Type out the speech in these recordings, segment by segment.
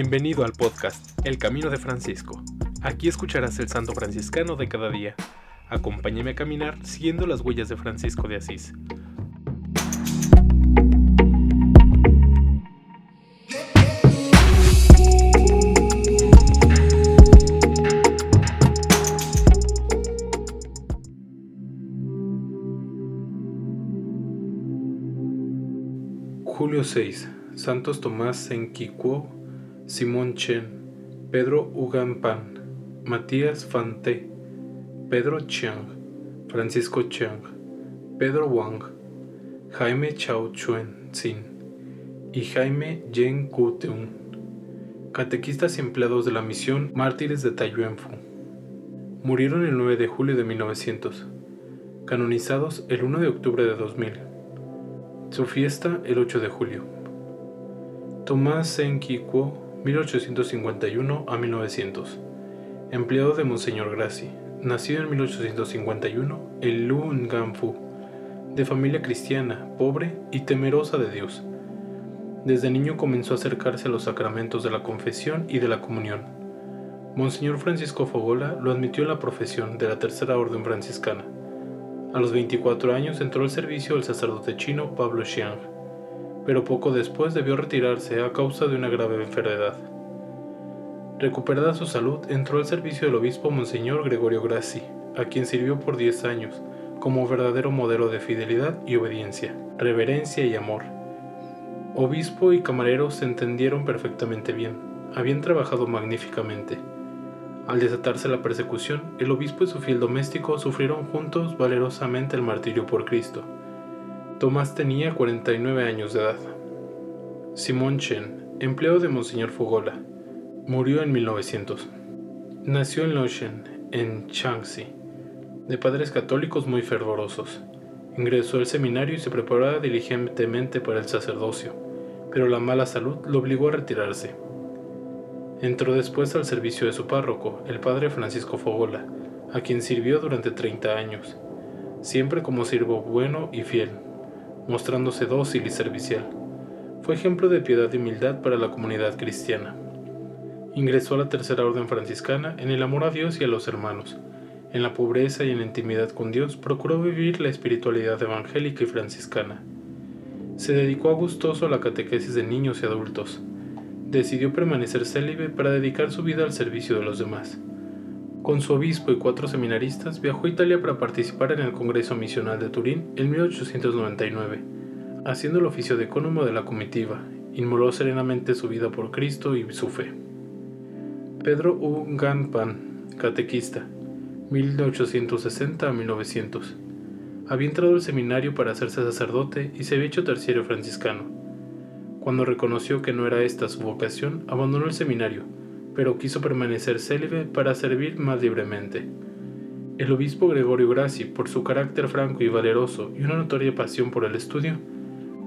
Bienvenido al podcast El Camino de Francisco. Aquí escucharás el santo franciscano de cada día. Acompáñame a caminar siguiendo las huellas de Francisco de Asís. Julio 6. Santos Tomás Senquicuo, Simón Chen, Pedro Ugampan, Matías Fante, Pedro Chiang, Francisco Chiang, Pedro Wang, Jaime Chao Chuen Sin y Jaime Yen Kuteun, catequistas y empleados de la misión Mártires de Taiyuanfu. Murieron el 9 de julio de 1900, canonizados el 1 de octubre de 2000. Su fiesta el 8 de julio. Tomás Senquicuo 1851 a 1900. Empleado de Monseñor Graci. Nacido en 1851 en Lunganfu, de familia cristiana, pobre y temerosa de Dios. Desde niño comenzó a acercarse a los sacramentos de la confesión y de la comunión. Monseñor Francisco Fogola lo admitió en la profesión de la Tercera Orden Franciscana. A los 24 años entró al servicio del sacerdote chino Pablo Xiang pero poco después debió retirarse a causa de una grave enfermedad. Recuperada su salud, entró al servicio del obispo Monseñor Gregorio Grassi, a quien sirvió por 10 años, como verdadero modelo de fidelidad y obediencia, reverencia y amor. Obispo y camarero se entendieron perfectamente bien, habían trabajado magníficamente. Al desatarse la persecución, el obispo y su fiel doméstico sufrieron juntos valerosamente el martirio por Cristo. Tomás tenía 49 años de edad. Simón Chen, empleo de Monseñor Fugola, murió en 1900. Nació en Loshen, en Changxi, de padres católicos muy fervorosos. Ingresó al seminario y se preparaba diligentemente para el sacerdocio, pero la mala salud lo obligó a retirarse. Entró después al servicio de su párroco, el padre Francisco Fogola, a quien sirvió durante 30 años, siempre como siervo bueno y fiel mostrándose dócil y servicial. Fue ejemplo de piedad y humildad para la comunidad cristiana. Ingresó a la Tercera Orden Franciscana en el amor a Dios y a los hermanos. En la pobreza y en la intimidad con Dios procuró vivir la espiritualidad evangélica y franciscana. Se dedicó a gustoso a la catequesis de niños y adultos. Decidió permanecer célibe para dedicar su vida al servicio de los demás. Con su obispo y cuatro seminaristas viajó a Italia para participar en el Congreso Misional de Turín en 1899. Haciendo el oficio de ecónomo de la comitiva, inmoló serenamente su vida por Cristo y su fe. Pedro U. Ganpan, catequista, 1860 a 1900. Había entrado al seminario para hacerse sacerdote y se había hecho terciario franciscano. Cuando reconoció que no era esta su vocación, abandonó el seminario pero quiso permanecer célibe para servir más libremente. El obispo Gregorio Grassi, por su carácter franco y valeroso y una notoria pasión por el estudio,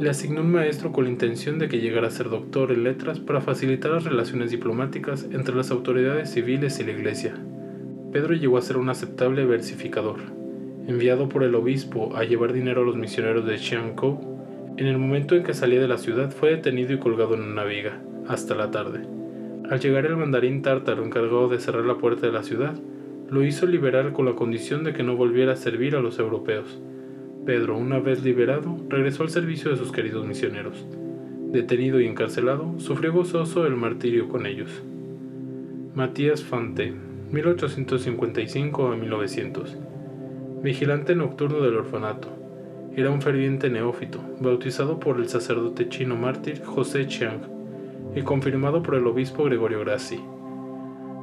le asignó un maestro con la intención de que llegara a ser doctor en letras para facilitar las relaciones diplomáticas entre las autoridades civiles y la iglesia. Pedro llegó a ser un aceptable versificador. Enviado por el obispo a llevar dinero a los misioneros de Xiangkou, en el momento en que salía de la ciudad fue detenido y colgado en una viga, hasta la tarde. Al llegar el mandarín tártaro encargado de cerrar la puerta de la ciudad, lo hizo liberar con la condición de que no volviera a servir a los europeos. Pedro, una vez liberado, regresó al servicio de sus queridos misioneros. Detenido y encarcelado, sufrió gozoso el martirio con ellos. Matías Fante, 1855 a 1900. Vigilante nocturno del orfanato. Era un ferviente neófito, bautizado por el sacerdote chino mártir José Chiang y confirmado por el obispo Gregorio Grassi.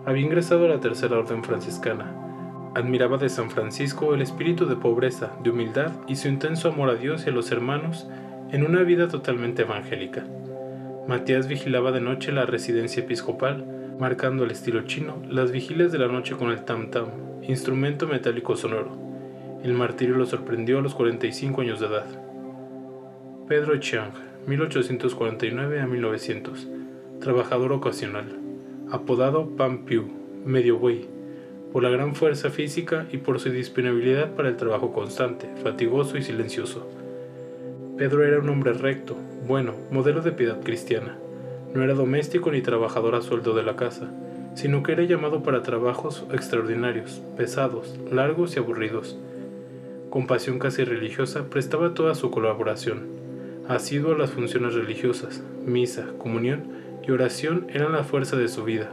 Había ingresado a la Tercera Orden Franciscana. Admiraba de San Francisco el espíritu de pobreza, de humildad y su intenso amor a Dios y a los hermanos en una vida totalmente evangélica. Matías vigilaba de noche la residencia episcopal, marcando el estilo chino las vigilias de la noche con el tam-tam, instrumento metálico sonoro. El martirio lo sorprendió a los 45 años de edad. Pedro Chiang, 1849 a 1900 trabajador ocasional, apodado Pan Piu, medio buey, por la gran fuerza física y por su disponibilidad para el trabajo constante, fatigoso y silencioso. Pedro era un hombre recto, bueno, modelo de piedad cristiana. No era doméstico ni trabajador a sueldo de la casa, sino que era llamado para trabajos extraordinarios, pesados, largos y aburridos. Con pasión casi religiosa, prestaba toda su colaboración. Asiduo a las funciones religiosas, misa, comunión y oración eran la fuerza de su vida.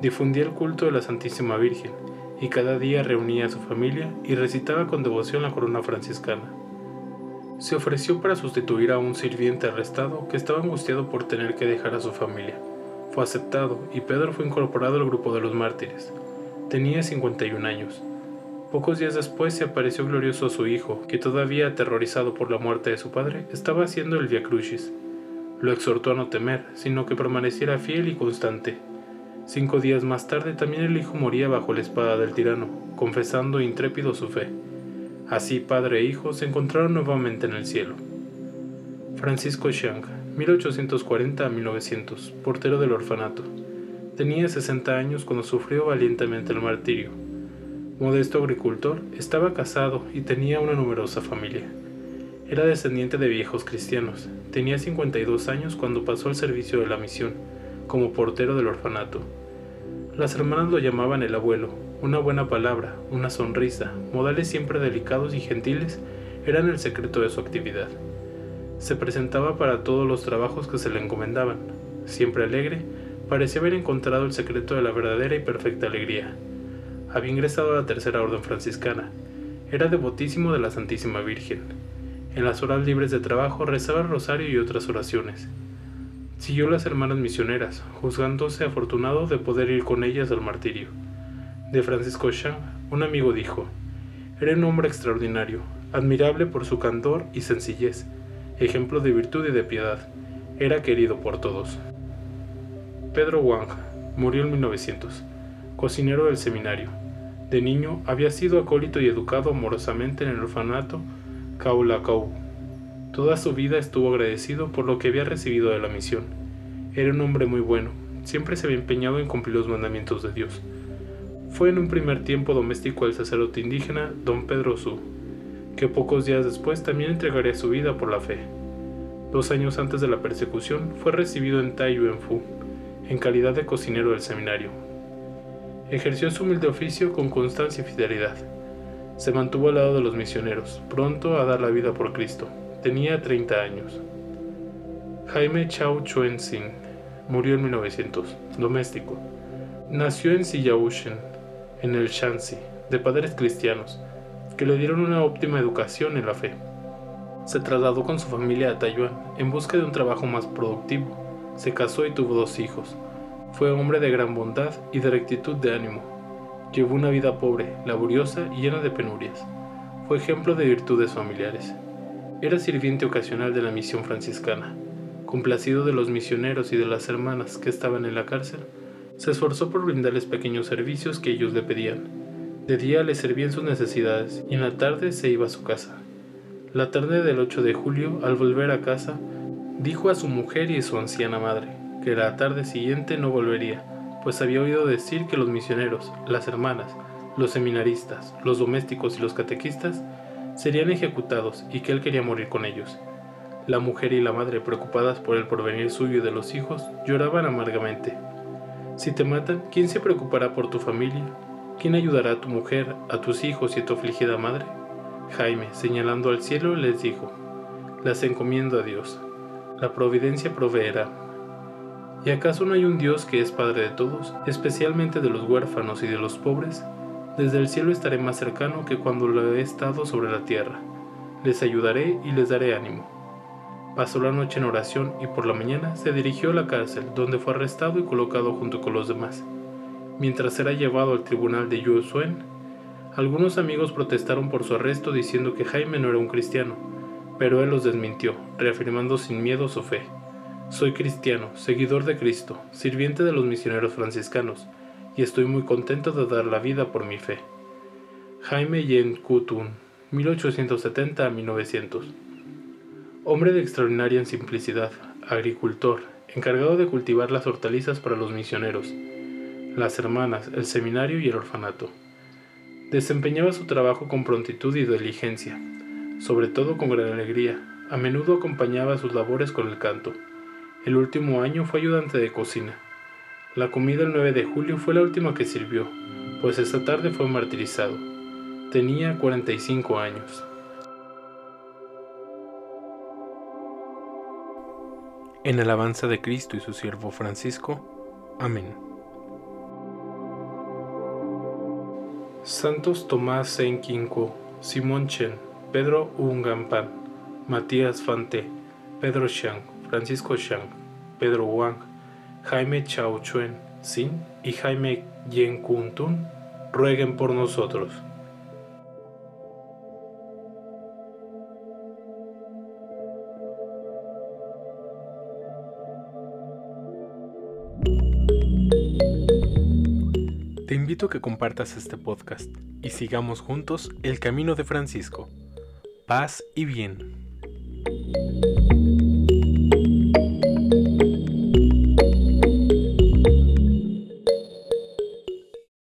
Difundía el culto de la Santísima Virgen y cada día reunía a su familia y recitaba con devoción la corona franciscana. Se ofreció para sustituir a un sirviente arrestado que estaba angustiado por tener que dejar a su familia fue aceptado y Pedro fue incorporado al grupo de los mártires. Tenía 51 años. Pocos días después se apareció glorioso su hijo, que todavía aterrorizado por la muerte de su padre, estaba haciendo el Via Crucis. Lo exhortó a no temer, sino que permaneciera fiel y constante. Cinco días más tarde también el hijo moría bajo la espada del tirano, confesando intrépido su fe. Así padre e hijo se encontraron nuevamente en el cielo. Francisco Xiang 1840 a 1900, portero del orfanato. Tenía 60 años cuando sufrió valientemente el martirio. Modesto agricultor, estaba casado y tenía una numerosa familia. Era descendiente de viejos cristianos. Tenía 52 años cuando pasó al servicio de la misión, como portero del orfanato. Las hermanas lo llamaban el abuelo. Una buena palabra, una sonrisa, modales siempre delicados y gentiles eran el secreto de su actividad. Se presentaba para todos los trabajos que se le encomendaban. Siempre alegre, parecía haber encontrado el secreto de la verdadera y perfecta alegría. Había ingresado a la tercera orden franciscana. Era devotísimo de la Santísima Virgen. En las horas libres de trabajo rezaba el rosario y otras oraciones. Siguió las hermanas misioneras, juzgándose afortunado de poder ir con ellas al martirio. De Francisco Chang, un amigo dijo, era un hombre extraordinario, admirable por su candor y sencillez, ejemplo de virtud y de piedad, era querido por todos. Pedro Wang murió en 1900, cocinero del seminario. De niño había sido acólito y educado amorosamente en el orfanato Kaulakau. Toda su vida estuvo agradecido por lo que había recibido de la misión. Era un hombre muy bueno, siempre se había empeñado en cumplir los mandamientos de Dios. Fue en un primer tiempo doméstico del sacerdote indígena don Pedro Su, que pocos días después también entregaría su vida por la fe. Dos años antes de la persecución fue recibido en Taiyuanfu, en calidad de cocinero del seminario. Ejerció su humilde oficio con constancia y fidelidad. Se mantuvo al lado de los misioneros, pronto a dar la vida por Cristo. Tenía 30 años. Jaime Chao Chuen Sin murió en 1900, doméstico. Nació en Siyaushen, en el Shanxi, de padres cristianos que le dieron una óptima educación en la fe. Se trasladó con su familia a Taiwán en busca de un trabajo más productivo. Se casó y tuvo dos hijos. Fue hombre de gran bondad y de rectitud de ánimo. Llevó una vida pobre, laboriosa y llena de penurias. Fue ejemplo de virtudes familiares. Era sirviente ocasional de la misión franciscana. Complacido de los misioneros y de las hermanas que estaban en la cárcel, se esforzó por brindarles pequeños servicios que ellos le pedían de día le servían sus necesidades y en la tarde se iba a su casa. La tarde del 8 de julio, al volver a casa, dijo a su mujer y a su anciana madre que la tarde siguiente no volvería, pues había oído decir que los misioneros, las hermanas, los seminaristas, los domésticos y los catequistas serían ejecutados y que él quería morir con ellos. La mujer y la madre, preocupadas por el porvenir suyo y de los hijos, lloraban amargamente. Si te matan, ¿quién se preocupará por tu familia? ¿Quién ayudará a tu mujer, a tus hijos y a tu afligida madre? Jaime, señalando al cielo, les dijo, las encomiendo a Dios. La providencia proveerá. ¿Y acaso no hay un Dios que es Padre de todos, especialmente de los huérfanos y de los pobres? Desde el cielo estaré más cercano que cuando lo he estado sobre la tierra. Les ayudaré y les daré ánimo. Pasó la noche en oración y por la mañana se dirigió a la cárcel, donde fue arrestado y colocado junto con los demás. Mientras era llevado al tribunal de Yusuen, algunos amigos protestaron por su arresto diciendo que Jaime no era un cristiano, pero él los desmintió, reafirmando sin miedo su fe. Soy cristiano, seguidor de Cristo, sirviente de los misioneros franciscanos, y estoy muy contento de dar la vida por mi fe. Jaime Yen Kutun, 1870 a 1900. Hombre de extraordinaria simplicidad, agricultor, encargado de cultivar las hortalizas para los misioneros, las hermanas, el seminario y el orfanato. Desempeñaba su trabajo con prontitud y diligencia, sobre todo con gran alegría. A menudo acompañaba sus labores con el canto. El último año fue ayudante de cocina. La comida el 9 de julio fue la última que sirvió, pues esa tarde fue martirizado. Tenía 45 años. En alabanza de Cristo y su siervo Francisco. Amén. Santos Tomás Senquinco, Simón Chen, Pedro Ungampan, Matías Fante, Pedro Xiang, Francisco Xiang, Pedro Wang, Jaime Chao Chuen, Sin y Jaime Yen Kuntun rueguen por nosotros. Te invito a que compartas este podcast y sigamos juntos el camino de Francisco. Paz y bien.